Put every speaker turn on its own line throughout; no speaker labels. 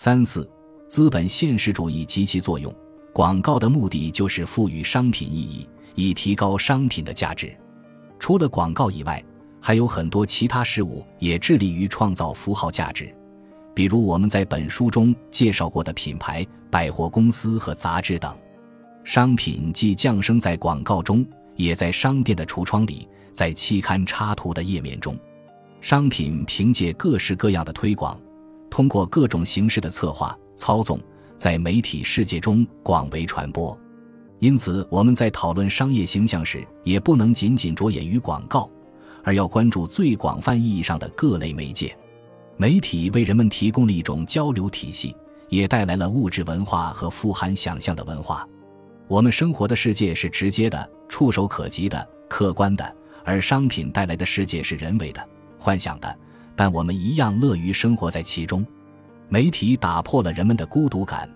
三四，资本现实主义及其作用。广告的目的就是赋予商品意义，以提高商品的价值。除了广告以外，还有很多其他事物也致力于创造符号价值，比如我们在本书中介绍过的品牌、百货公司和杂志等。商品既降生在广告中，也在商店的橱窗里，在期刊插图的页面中。商品凭借各式各样的推广，通过各种形式的策划、操纵，在媒体世界中广为传播。因此，我们在讨论商业形象时，也不能仅仅着眼于广告，而要关注最广泛意义上的各类媒介。媒体为人们提供了一种交流体系，也带来了物质文化和富含想象的文化。我们生活的世界是直接的、触手可及的、客观的，而商品带来的世界是人为的。幻想的，但我们一样乐于生活在其中。媒体打破了人们的孤独感，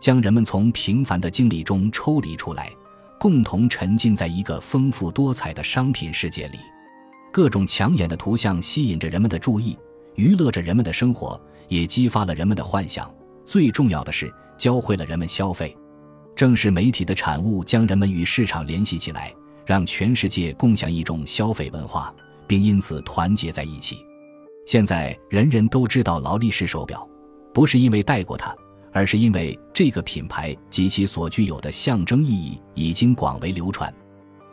将人们从平凡的经历中抽离出来，共同沉浸在一个丰富多彩的商品世界里。各种抢眼的图像吸引着人们的注意，娱乐着人们的生活，也激发了人们的幻想。最重要的是，教会了人们消费。正是媒体的产物，将人们与市场联系起来，让全世界共享一种消费文化。并因此团结在一起。现在人人都知道劳力士手表，不是因为戴过它，而是因为这个品牌及其所具有的象征意义已经广为流传。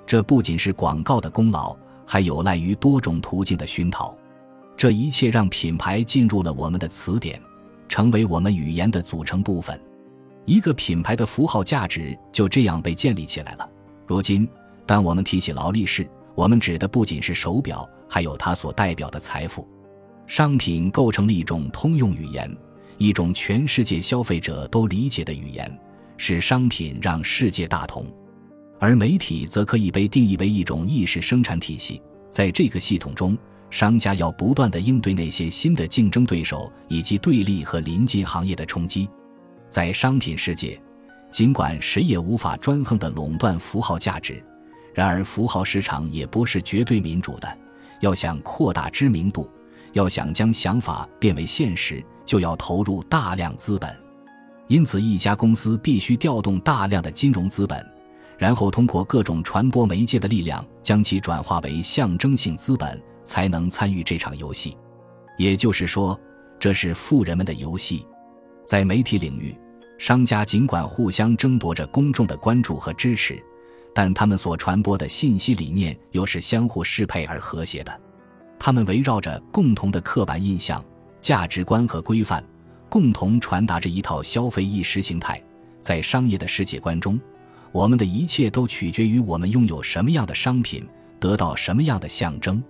这不仅是广告的功劳，还有赖于多种途径的熏陶。这一切让品牌进入了我们的词典，成为我们语言的组成部分。一个品牌的符号价值就这样被建立起来了。如今，当我们提起劳力士，我们指的不仅是手表，还有它所代表的财富。商品构成了一种通用语言，一种全世界消费者都理解的语言，使商品让世界大同。而媒体则可以被定义为一种意识生产体系，在这个系统中，商家要不断地应对那些新的竞争对手以及对立和临近行业的冲击。在商品世界，尽管谁也无法专横地垄断符号价值。然而，符号市场也不是绝对民主的。要想扩大知名度，要想将想法变为现实，就要投入大量资本。因此，一家公司必须调动大量的金融资本，然后通过各种传播媒介的力量，将其转化为象征性资本，才能参与这场游戏。也就是说，这是富人们的游戏。在媒体领域，商家尽管互相争夺着公众的关注和支持。但他们所传播的信息理念又是相互适配而和谐的，他们围绕着共同的刻板印象、价值观和规范，共同传达着一套消费意识形态。在商业的世界观中，我们的一切都取决于我们拥有什么样的商品，得到什么样的象征。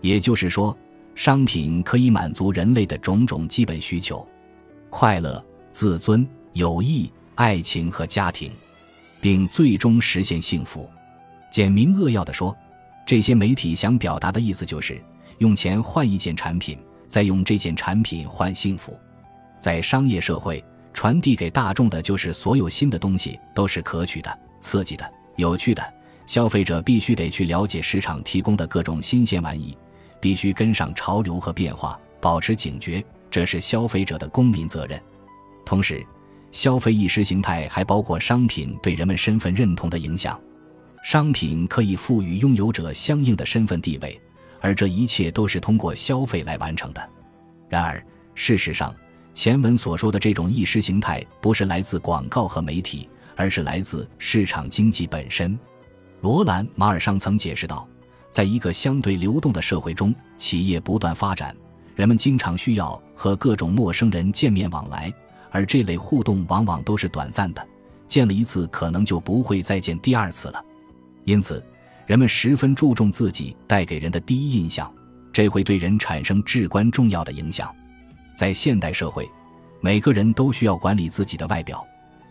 也就是说，商品可以满足人类的种种基本需求：快乐、自尊、友谊、爱情和家庭。并最终实现幸福。简明扼要地说，这些媒体想表达的意思就是用钱换一件产品，再用这件产品换幸福。在商业社会，传递给大众的就是所有新的东西都是可取的、刺激的、有趣的。消费者必须得去了解市场提供的各种新鲜玩意，必须跟上潮流和变化，保持警觉，这是消费者的公民责任。同时，消费意识形态还包括商品对人们身份认同的影响，商品可以赋予拥有者相应的身份地位，而这一切都是通过消费来完成的。然而，事实上，前文所说的这种意识形态不是来自广告和媒体，而是来自市场经济本身。罗兰·马尔尚曾解释道，在一个相对流动的社会中，企业不断发展，人们经常需要和各种陌生人见面往来。而这类互动往往都是短暂的，见了一次可能就不会再见第二次了。因此，人们十分注重自己带给人的第一印象，这会对人产生至关重要的影响。在现代社会，每个人都需要管理自己的外表，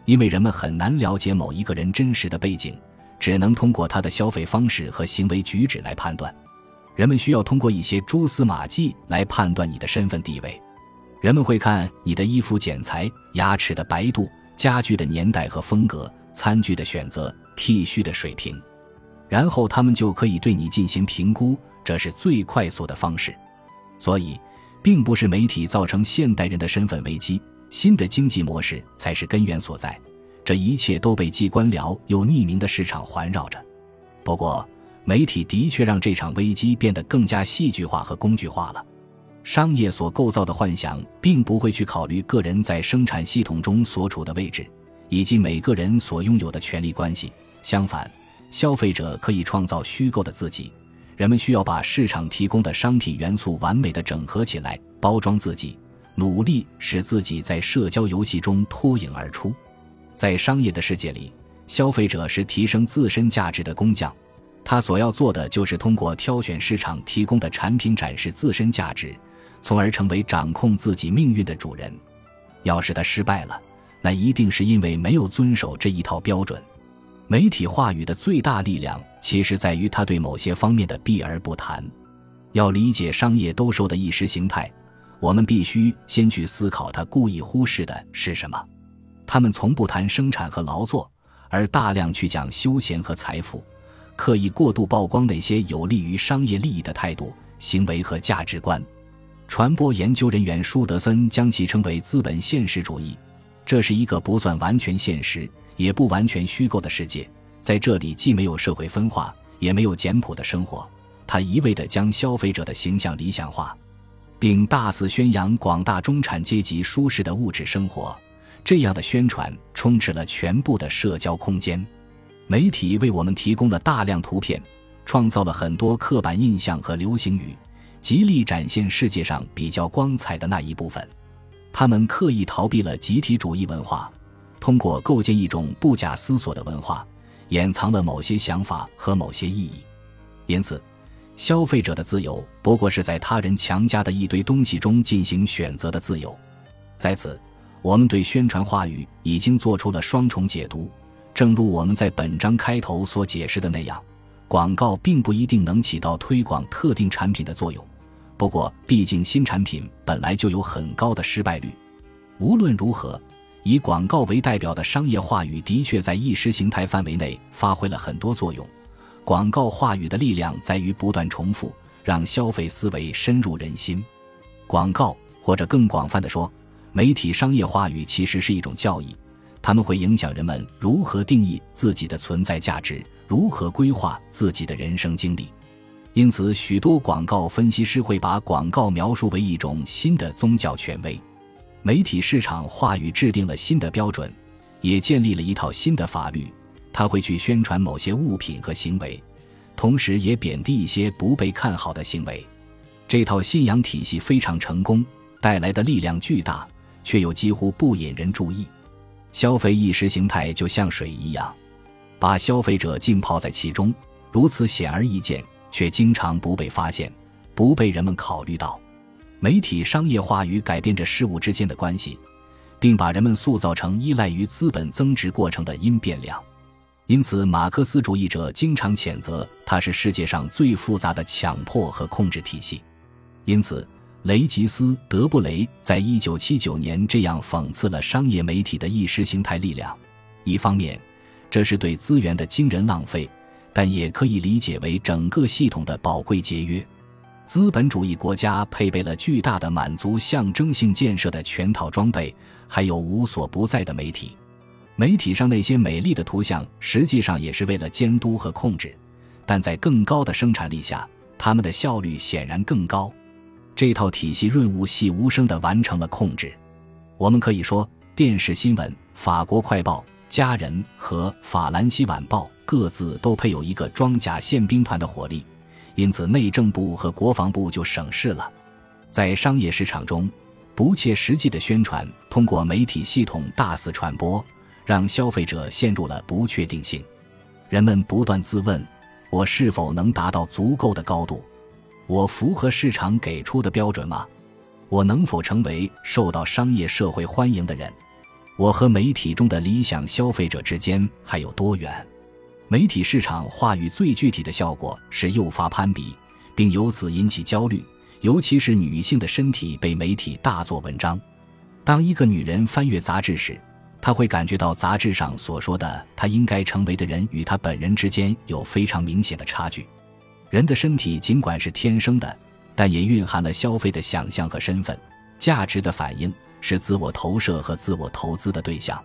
因为人们很难了解某一个人真实的背景，只能通过他的消费方式和行为举止来判断。人们需要通过一些蛛丝马迹来判断你的身份地位。人们会看你的衣服剪裁、牙齿的白度、家具的年代和风格、餐具的选择、剃须的水平，然后他们就可以对你进行评估，这是最快速的方式。所以，并不是媒体造成现代人的身份危机，新的经济模式才是根源所在。这一切都被既官僚又匿名的市场环绕着。不过，媒体的确让这场危机变得更加戏剧化和工具化了。商业所构造的幻想，并不会去考虑个人在生产系统中所处的位置，以及每个人所拥有的权利关系。相反，消费者可以创造虚构的自己。人们需要把市场提供的商品元素完美的整合起来，包装自己，努力使自己在社交游戏中脱颖而出。在商业的世界里，消费者是提升自身价值的工匠，他所要做的就是通过挑选市场提供的产品展示自身价值。从而成为掌控自己命运的主人。要是他失败了，那一定是因为没有遵守这一套标准。媒体话语的最大力量，其实在于他对某些方面的避而不谈。要理解商业兜售的意识形态，我们必须先去思考他故意忽视的是什么。他们从不谈生产和劳作，而大量去讲休闲和财富，刻意过度曝光那些有利于商业利益的态度、行为和价值观。传播研究人员舒德森将其称为资本现实主义，这是一个不算完全现实，也不完全虚构的世界。在这里，既没有社会分化，也没有简朴的生活。他一味地将消费者的形象理想化，并大肆宣扬广大中产阶级舒适的物质生活。这样的宣传充斥了全部的社交空间。媒体为我们提供了大量图片，创造了很多刻板印象和流行语。极力展现世界上比较光彩的那一部分，他们刻意逃避了集体主义文化，通过构建一种不假思索的文化，掩藏了某些想法和某些意义。因此，消费者的自由不过是在他人强加的一堆东西中进行选择的自由。在此，我们对宣传话语已经做出了双重解读。正如我们在本章开头所解释的那样，广告并不一定能起到推广特定产品的作用。不过，毕竟新产品本来就有很高的失败率。无论如何，以广告为代表的商业话语的确在意识形态范围内发挥了很多作用。广告话语的力量在于不断重复，让消费思维深入人心。广告，或者更广泛的说，媒体商业话语其实是一种教义，他们会影响人们如何定义自己的存在价值，如何规划自己的人生经历。因此，许多广告分析师会把广告描述为一种新的宗教权威。媒体市场话语制定了新的标准，也建立了一套新的法律。他会去宣传某些物品和行为，同时也贬低一些不被看好的行为。这套信仰体系非常成功，带来的力量巨大，却又几乎不引人注意。消费意识形态就像水一样，把消费者浸泡在其中，如此显而易见。却经常不被发现，不被人们考虑到。媒体商业化与改变着事物之间的关系，并把人们塑造成依赖于资本增值过程的因变量。因此，马克思主义者经常谴责它是世界上最复杂的强迫和控制体系。因此，雷吉斯·德布雷在一九七九年这样讽刺了商业媒体的意识形态力量：一方面，这是对资源的惊人浪费。但也可以理解为整个系统的宝贵节约。资本主义国家配备了巨大的满足象征性建设的全套装备，还有无所不在的媒体。媒体上那些美丽的图像，实际上也是为了监督和控制。但在更高的生产力下，他们的效率显然更高。这套体系润物细无声地完成了控制。我们可以说，电视新闻、法国快报、家人和法兰西晚报。各自都配有一个装甲宪兵团的火力，因此内政部和国防部就省事了。在商业市场中，不切实际的宣传通过媒体系统大肆传播，让消费者陷入了不确定性。人们不断自问：我是否能达到足够的高度？我符合市场给出的标准吗？我能否成为受到商业社会欢迎的人？我和媒体中的理想消费者之间还有多远？媒体市场话语最具体的效果是诱发攀比，并由此引起焦虑，尤其是女性的身体被媒体大做文章。当一个女人翻阅杂志时，她会感觉到杂志上所说的她应该成为的人与她本人之间有非常明显的差距。人的身体尽管是天生的，但也蕴含了消费的想象和身份、价值的反应、是自我投射和自我投资的对象。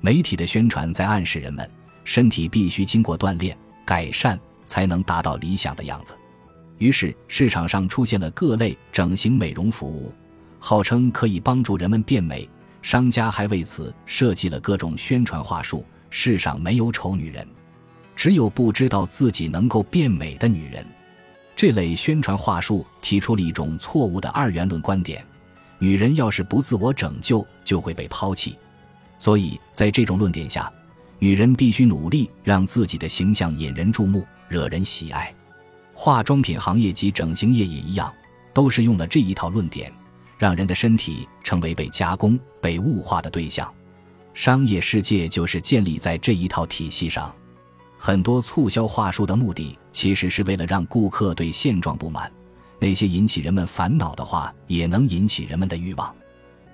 媒体的宣传在暗示人们，身体必须经过锻炼、改善，才能达到理想的样子。于是，市场上出现了各类整形美容服务，号称可以帮助人们变美。商家还为此设计了各种宣传话术。世上没有丑女人，只有不知道自己能够变美的女人。这类宣传话术提出了一种错误的二元论观点：女人要是不自我拯救，就会被抛弃。所以在这种论点下，女人必须努力让自己的形象引人注目、惹人喜爱。化妆品行业及整形业也一样，都是用了这一套论点，让人的身体成为被加工、被物化的对象。商业世界就是建立在这一套体系上，很多促销话术的目的其实是为了让顾客对现状不满，那些引起人们烦恼的话也能引起人们的欲望。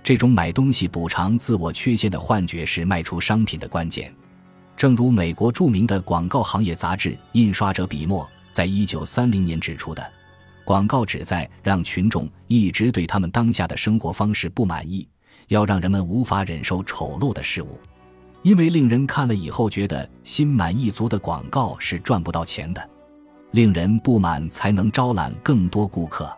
这种买东西补偿自我缺陷的幻觉是卖出商品的关键。正如美国著名的广告行业杂志《印刷者笔墨》在一九三零年指出的，广告旨在让群众一直对他们当下的生活方式不满意。要让人们无法忍受丑陋的事物，因为令人看了以后觉得心满意足的广告是赚不到钱的。令人不满才能招揽更多顾客。